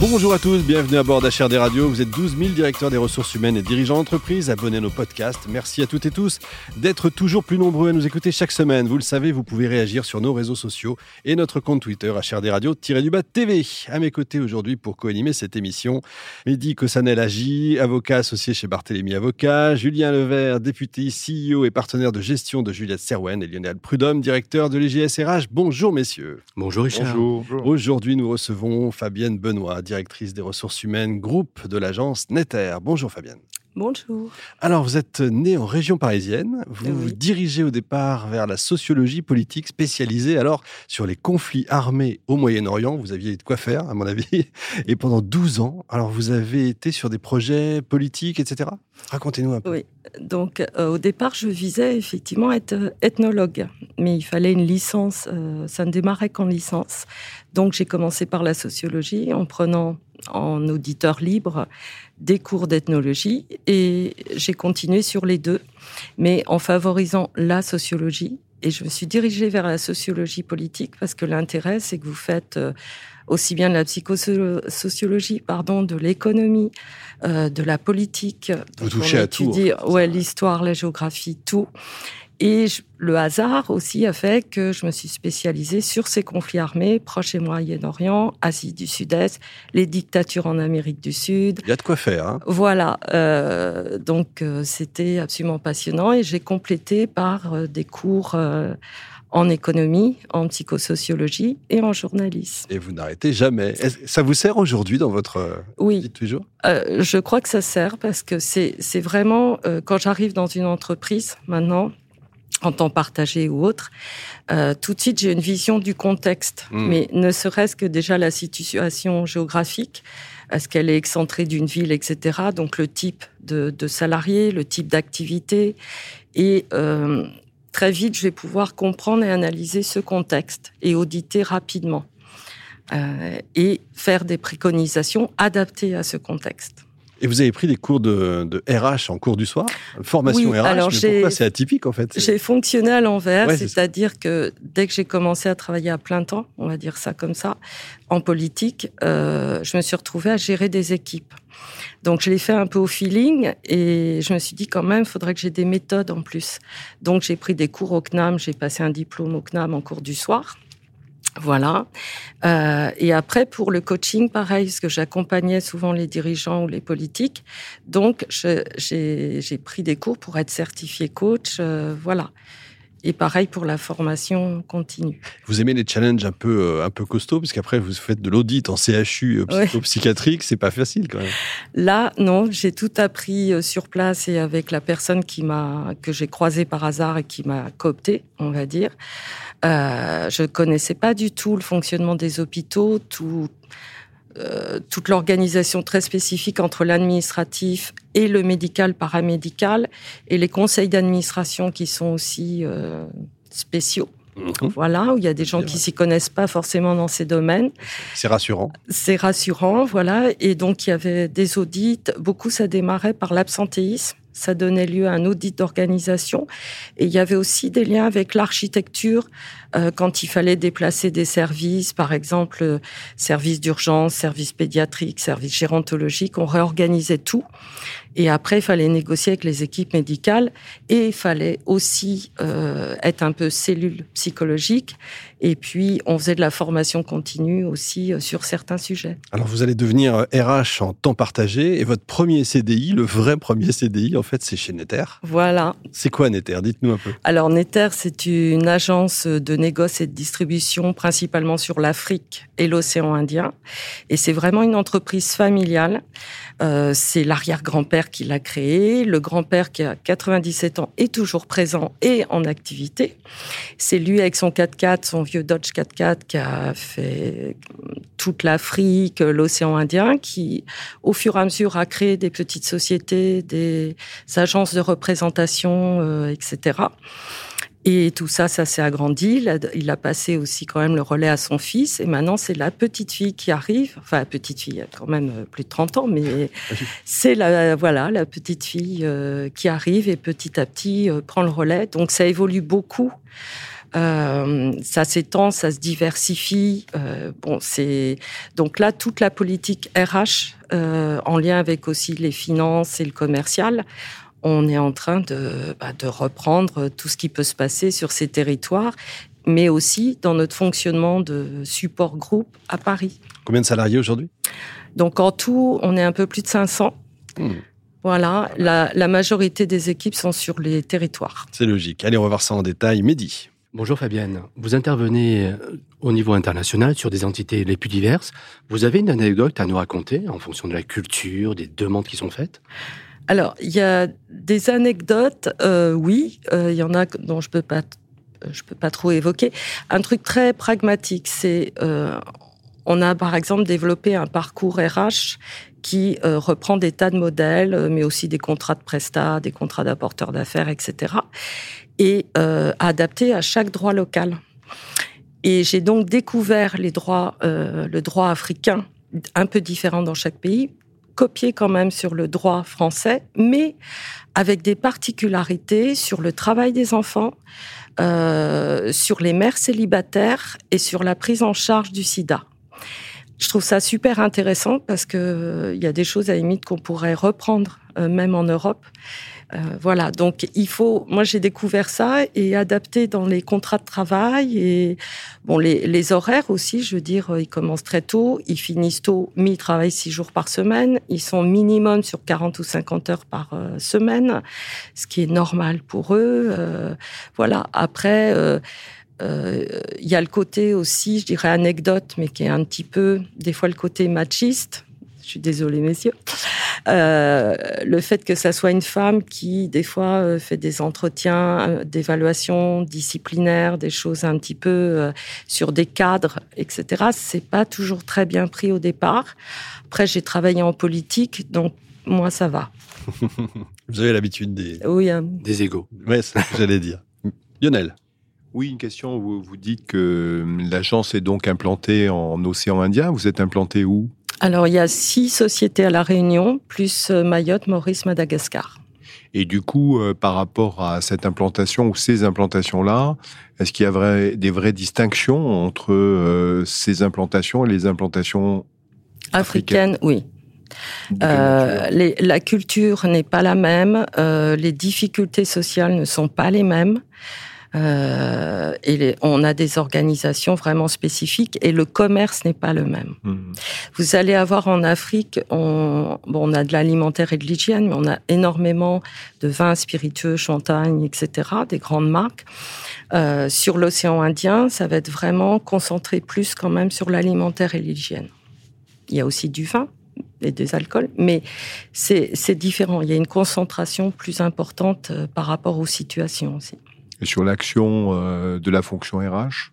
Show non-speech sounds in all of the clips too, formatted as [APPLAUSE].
Bonjour à tous, bienvenue à bord d'HRD Radio. Vous êtes 12 000 directeurs des ressources humaines et dirigeants d'entreprise. Abonnez à nos podcasts. Merci à toutes et tous d'être toujours plus nombreux à nous écouter chaque semaine. Vous le savez, vous pouvez réagir sur nos réseaux sociaux et notre compte Twitter HRD Radio-du-bas TV. À mes côtés aujourd'hui pour co-animer cette émission, Mehdi Kossanel Agi, avocat associé chez Barthélémy Avocat, Julien Levert, député, CEO et partenaire de gestion de Juliette Serwen et Lionel Prudhomme, directeur de l'EGSRH. Bonjour messieurs. Bonjour Richard. Bonjour. Aujourd'hui, nous recevons Fabienne Benoît, directrice des ressources humaines, groupe de l'agence Netter. Bonjour Fabienne. Bonjour. Alors, vous êtes née en région parisienne. Vous vous dirigez au départ vers la sociologie politique spécialisée alors sur les conflits armés au Moyen-Orient. Vous aviez de quoi faire, à mon avis. [LAUGHS] Et pendant 12 ans, alors vous avez été sur des projets politiques, etc. Racontez-nous un peu. Oui, donc euh, au départ, je visais effectivement être euh, ethnologue, mais il fallait une licence, euh, ça ne démarrait qu'en licence. Donc j'ai commencé par la sociologie en prenant en auditeur libre des cours d'ethnologie et j'ai continué sur les deux, mais en favorisant la sociologie. Et je me suis dirigée vers la sociologie politique parce que l'intérêt, c'est que vous faites aussi bien de la psychosociologie, pardon, de l'économie, euh, de la politique. Vous touchez à tout. Ouais, l'histoire, la géographie, tout. Et le hasard aussi a fait que je me suis spécialisée sur ces conflits armés, Proche et Moyen-Orient, Asie du Sud-Est, les dictatures en Amérique du Sud. Il y a de quoi faire. Hein voilà. Euh, donc euh, c'était absolument passionnant et j'ai complété par euh, des cours euh, en économie, en psychosociologie et en journalisme. Et vous n'arrêtez jamais. Ça vous sert aujourd'hui dans votre euh, oui. vie toujours euh, Je crois que ça sert parce que c'est vraiment, euh, quand j'arrive dans une entreprise maintenant, en temps partagé ou autre, euh, tout de suite j'ai une vision du contexte, mmh. mais ne serait-ce que déjà la situation géographique, est-ce qu'elle est excentrée d'une ville, etc. Donc le type de, de salarié, le type d'activité et euh, très vite, je vais pouvoir comprendre et analyser ce contexte et auditer rapidement euh, et faire des préconisations adaptées à ce contexte. Et vous avez pris des cours de, de RH en cours du soir Formation oui, RH, alors mais pourquoi c'est atypique en fait J'ai fonctionné à l'envers, Ouais, c'est-à-dire que dès que j'ai commencé à travailler à plein temps, on va dire ça comme ça, en politique, euh, je me suis retrouvée à gérer des équipes. Donc je l'ai fait un peu au feeling et je me suis dit quand même, il faudrait que j'ai des méthodes en plus. Donc j'ai pris des cours au CNAM, j'ai passé un diplôme au CNAM en cours du soir. Voilà. Euh, et après, pour le coaching, pareil, parce que j'accompagnais souvent les dirigeants ou les politiques. Donc, j'ai pris des cours pour être certifié coach. Euh, voilà. Et pareil pour la formation continue. Vous aimez les challenges un peu, euh, un peu costauds, parce qu'après, vous faites de l'audit en CHU euh, psychopsychiatrique, c'est pas facile quand même. Là, non, j'ai tout appris euh, sur place et avec la personne qui m'a, que j'ai croisée par hasard et qui m'a coopté, on va dire. Euh, je connaissais pas du tout le fonctionnement des hôpitaux, tout, euh, toute l'organisation très spécifique entre l'administratif et le médical paramédical et les conseils d'administration qui sont aussi euh, spéciaux. Mmh. Voilà, où il y a des gens qui s'y connaissent pas forcément dans ces domaines. C'est rassurant. C'est rassurant, voilà. Et donc, il y avait des audits. Beaucoup, ça démarrait par l'absentéisme. Ça donnait lieu à un audit d'organisation. Et il y avait aussi des liens avec l'architecture euh, quand il fallait déplacer des services, par exemple, euh, service d'urgence, service pédiatrique, service gérontologique. On réorganisait tout. Et après, il fallait négocier avec les équipes médicales et il fallait aussi euh, être un peu cellule psychologique. Et puis, on faisait de la formation continue aussi euh, sur certains sujets. Alors, vous allez devenir RH en temps partagé et votre premier CDI, le vrai premier CDI, en fait, c'est chez Netter. Voilà. C'est quoi Netter? Dites-nous un peu. Alors, Netter, c'est une agence de négoce et de distribution principalement sur l'Afrique et l'océan Indien. Et c'est vraiment une entreprise familiale. Euh, c'est l'arrière-grand-père qui l'a créé. Le grand-père qui a 97 ans est toujours présent et en activité. C'est lui avec son 4x4, son vieux Dodge 4x4 qui a fait toute l'Afrique, l'océan Indien, qui au fur et à mesure a créé des petites sociétés, des agences de représentation, euh, etc. Et tout ça, ça s'est agrandi. Il a, passé aussi quand même le relais à son fils. Et maintenant, c'est la petite fille qui arrive. Enfin, la petite fille, a quand même euh, plus de 30 ans, mais c'est la, voilà, la petite fille euh, qui arrive et petit à petit euh, prend le relais. Donc, ça évolue beaucoup. ça s'étend, ça se diversifie. bon, c'est donc là toute la politique RH en lien avec aussi les finances et le commercial on est en train bah, de, reprendre tout ce qui peut se passer sur ces territoires, mais aussi dans notre fonctionnement de support groupe à Paris. Combien de salariés aujourd'hui? Donc en tout, on est un peu plus de 500. Hmm. Voilà, la, majorité des équipes sont sur les territoires. C'est logique. Allez, on va voir ça en détail. Mehdi. Bonjour Fabienne. Vous intervenez euh, au niveau international sur des entités les plus diverses. Vous avez une anecdote à nous raconter en fonction de la culture, des demandes qui sont faites? Alors, il y a des anecdotes, euh, oui, euh, il y en a dont je peux pas, je peux pas trop évoquer. Un truc très pragmatique, c'est euh, on a par exemple développé un parcours RH qui reprend des tas de modèles, mais aussi des contrats de prestat, des contrats d'apporteurs d'affaires, etc., et adapté à chaque droit local. Et j'ai donc découvert les droits, le droit africain un peu différent dans chaque pays, copié quand même sur le droit français, mais avec des particularités sur le travail des enfants, euh, sur les mères célibataires et sur la prise en charge du sida. Je trouve ça super intéressant parce que euh, il y a des choses à limite qu'on pourrait reprendre euh, même en Europe euh, voilà, donc il faut. Moi, j'ai découvert ça et adapté dans les contrats de travail et bon, les, horaires aussi. Je veux dire, ils commencent très tôt, ils finissent tôt, mais ils travaillent six jours par semaine. Ils sont minimum sur 40 ou 50 heures par euh, semaine, ce qui est normal pour eux. Euh, voilà. Après. il y a le côté aussi, je dirais anecdote, mais qui est un petit peu, des fois, le côté machiste. Je suis désolée, messieurs. Euh, le fait que ça soit une femme qui, des fois, euh, fait des entretiens euh, d'évaluation disciplinaire, des choses un petit peu sur des cadres, etc., c'est pas toujours très bien pris au départ. Après, j'ai travaillé en politique, donc moi, ça va. [LAUGHS] Vous avez l'habitude des... Oui. Hein. Des égaux. Oui, c'est ce que j'allais dire. Lionel oui, une question. Vous, vous dites que l'agence est donc implantée en océan Indien. Vous êtes implanté où? Alors, il y a six sociétés à La Réunion, plus euh, Mayotte, Maurice, Madagascar. Et du coup, euh, par rapport à cette implantation ou ces implantations-là, est-ce qu'il y a des vraies distinctions entre euh, ces implantations et les implantations africaines, Oui. la culture n'est pas la même, les difficultés sociales ne sont pas les mêmes. Euh, et on a des organisations vraiment spécifiques et le commerce n'est pas le même. Mmh. Vous allez avoir en Afrique, on, bon, on a de l'alimentaire et de l'hygiène, mais on a énormément de vins spiritueux, champagne, etc., des grandes marques. Euh, sur l'océan Indien, ça va être vraiment concentré plus quand même sur l'alimentaire et l'hygiène. Il y a aussi du vin, et des alcools, mais c'est différent. Il y a une concentration plus importante euh, par rapport aux situations aussi sur l'action euh, de la fonction RH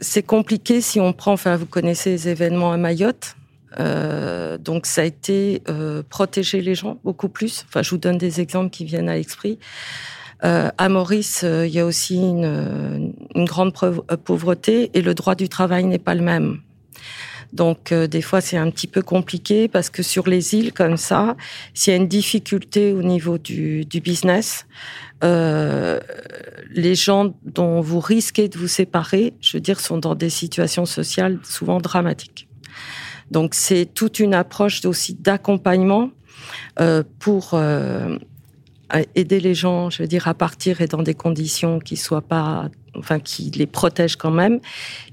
C'est compliqué si on prend, enfin vous connaissez les événements à Mayotte, euh, donc ça a été euh, protéger les gens beaucoup plus. Enfin, je vous donne des exemples qui viennent à l'esprit. à Maurice, il y a aussi une, une, grande pauvreté et le droit du travail n'est pas le même. Donc des fois c'est un petit peu compliqué parce que sur les îles comme ça, s'il y a une difficulté au niveau du, business, euh, les gens dont vous risquez de vous séparer, je veux dire, sont dans des situations sociales souvent dramatiques. Donc c'est toute une approche aussi d'accompagnement euh, pour euh, aider les gens, je veux dire, à partir et dans des conditions qui soient pas, enfin, qui les protègent quand même,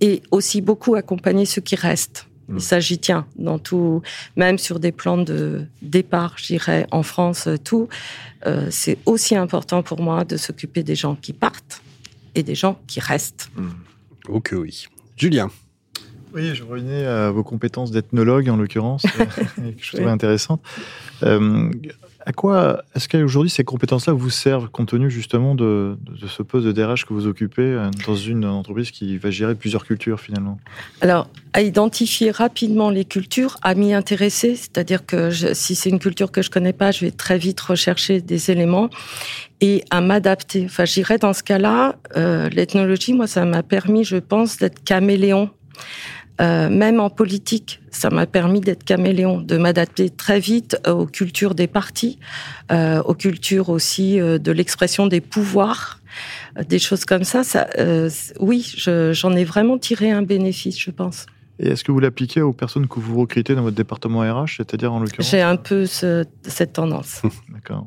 et aussi beaucoup accompagner ceux qui restent. Il s'agit, tiens, dans tout, même sur des plans de départ, je dirais, en France, tout, euh, c'est aussi important pour moi de s'occuper des gens qui partent et des gens qui restent. Ok, oui. Julien Oui, je revenais à vos compétences d'ethnologue en l'occurrence, [LAUGHS] euh, que je trouvais intéressante. Euh, à quoi est-ce qu'aujourd'hui ces compétences-là vous servent compte tenu justement de, ce poste de DRH que vous occupez euh, dans une entreprise qui va gérer plusieurs cultures finalement? Alors, à identifier rapidement les cultures, à m'y intéresser, c'est-à-dire que si c'est une culture que je connais pas, je vais très vite rechercher des éléments et à m'adapter. Enfin, j'irais dans ce cas-là, euh, l'ethnologie, moi, ça m'a permis, je pense, d'être caméléon. Euh, même en politique, ça m'a permis d'être caméléon, de m'adapter très vite euh, aux cultures des partis, euh, aux cultures aussi de l'expression des pouvoirs, des choses comme ça. ça oui, j'en ai vraiment tiré un bénéfice, je pense. Et est-ce que vous l'appliquez aux personnes que vous recrutez dans votre département RH, c'est-à-dire en l'occurrence? J'ai un peu cette tendance. [LAUGHS] D'accord.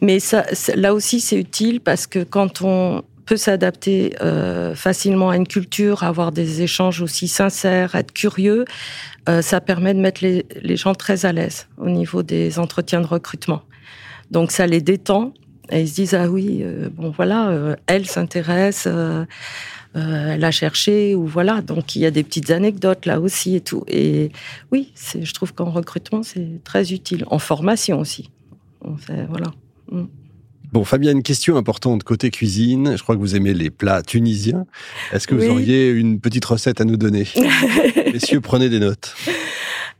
Mais ça, là aussi, c'est utile parce que quand on peut s'adapter euh, facilement à une culture, avoir des échanges aussi sincères, être curieux, euh, ça permet de mettre les, gens très à l'aise au niveau des entretiens de recrutement. Donc ça les détend et ils se disent ah oui euh, bon voilà elle s'intéresse elle a cherché ou voilà. Donc il y a des petites anecdotes là aussi et tout. Et oui je trouve qu'en recrutement c'est très utile. En formation aussi. Voilà. Mm. Bon, Fabien, une question importante côté cuisine. Je crois que vous aimez les plats tunisiens. Est-ce que vous auriez une petite recette à nous donner [LAUGHS] Messieurs, prenez des notes.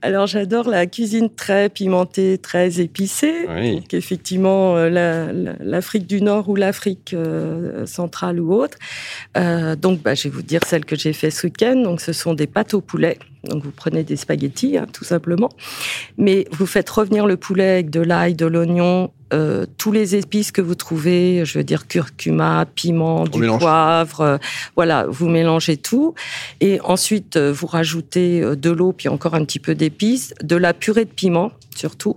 Alors j'adore la cuisine très pimentée, très épicée. Donc effectivement, euh, l'Afrique du Nord ou l'Afrique euh, centrale ou autre. Euh, donc bah, je vais vous dire celle que j'ai fait ce week-end. Donc ce sont des pâtes au poulet. Donc vous prenez des spaghettis, hein, tout simplement. Mais vous faites revenir le poulet avec de l'ail, de l'oignon, euh, tous les épices que vous trouvez, je veux dire curcuma, piment, du poivre, euh, voilà, vous mélangez tout. Et ensuite euh, vous rajoutez de l'eau puis encore un petit peu d'épices, de la purée de piment surtout.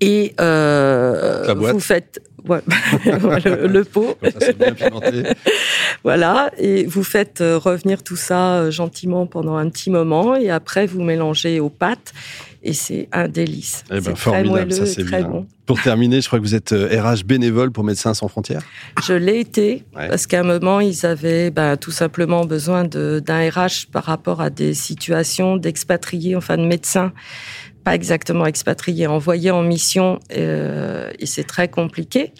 Et vous faites [LAUGHS] le, pot. [LAUGHS] voilà, et vous faites revenir tout ça gentiment pendant un petit moment, et après vous mélangez aux pâtes, et c'est un délice. Eh ben, formidable, ça c'est bien. Bon. Pour terminer, je crois que vous êtes RH euh, bénévole pour Médecins sans frontières. Je l'ai été parce qu'à un moment ils avaient ben, tout simplement besoin d'un RH par rapport à des situations d'expatriés, enfin de médecins pas exactement expatriés, envoyés en mission, euh, et c'est très compliqué,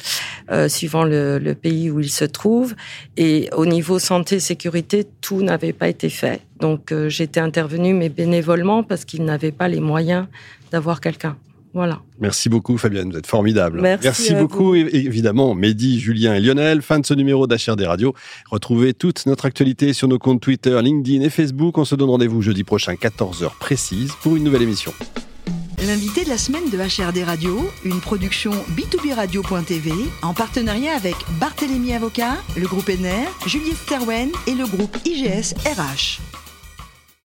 euh, suivant le, le, pays où ils se trouvent. Et au niveau santé, sécurité, tout n'avait pas été fait. Donc euh, j'étais intervenue, mais bénévolement, parce qu'ils n'avaient pas les moyens d'avoir quelqu'un. Voilà. Merci beaucoup, Fabienne. Vous êtes formidable. Merci, beaucoup, évidemment, Mehdi, Julien et Lionel. Fin de ce numéro d'HRD Radio. Retrouvez toute notre actualité sur nos comptes Twitter, LinkedIn et Facebook. On se donne rendez-vous jeudi prochain, 14h précise, pour une nouvelle émission. L'invité de la semaine de HRD Radio, une production b2b radio.tv en partenariat avec Barthélémy Avocat, le groupe NR, Juliette Sterwen et le groupe IGS RH.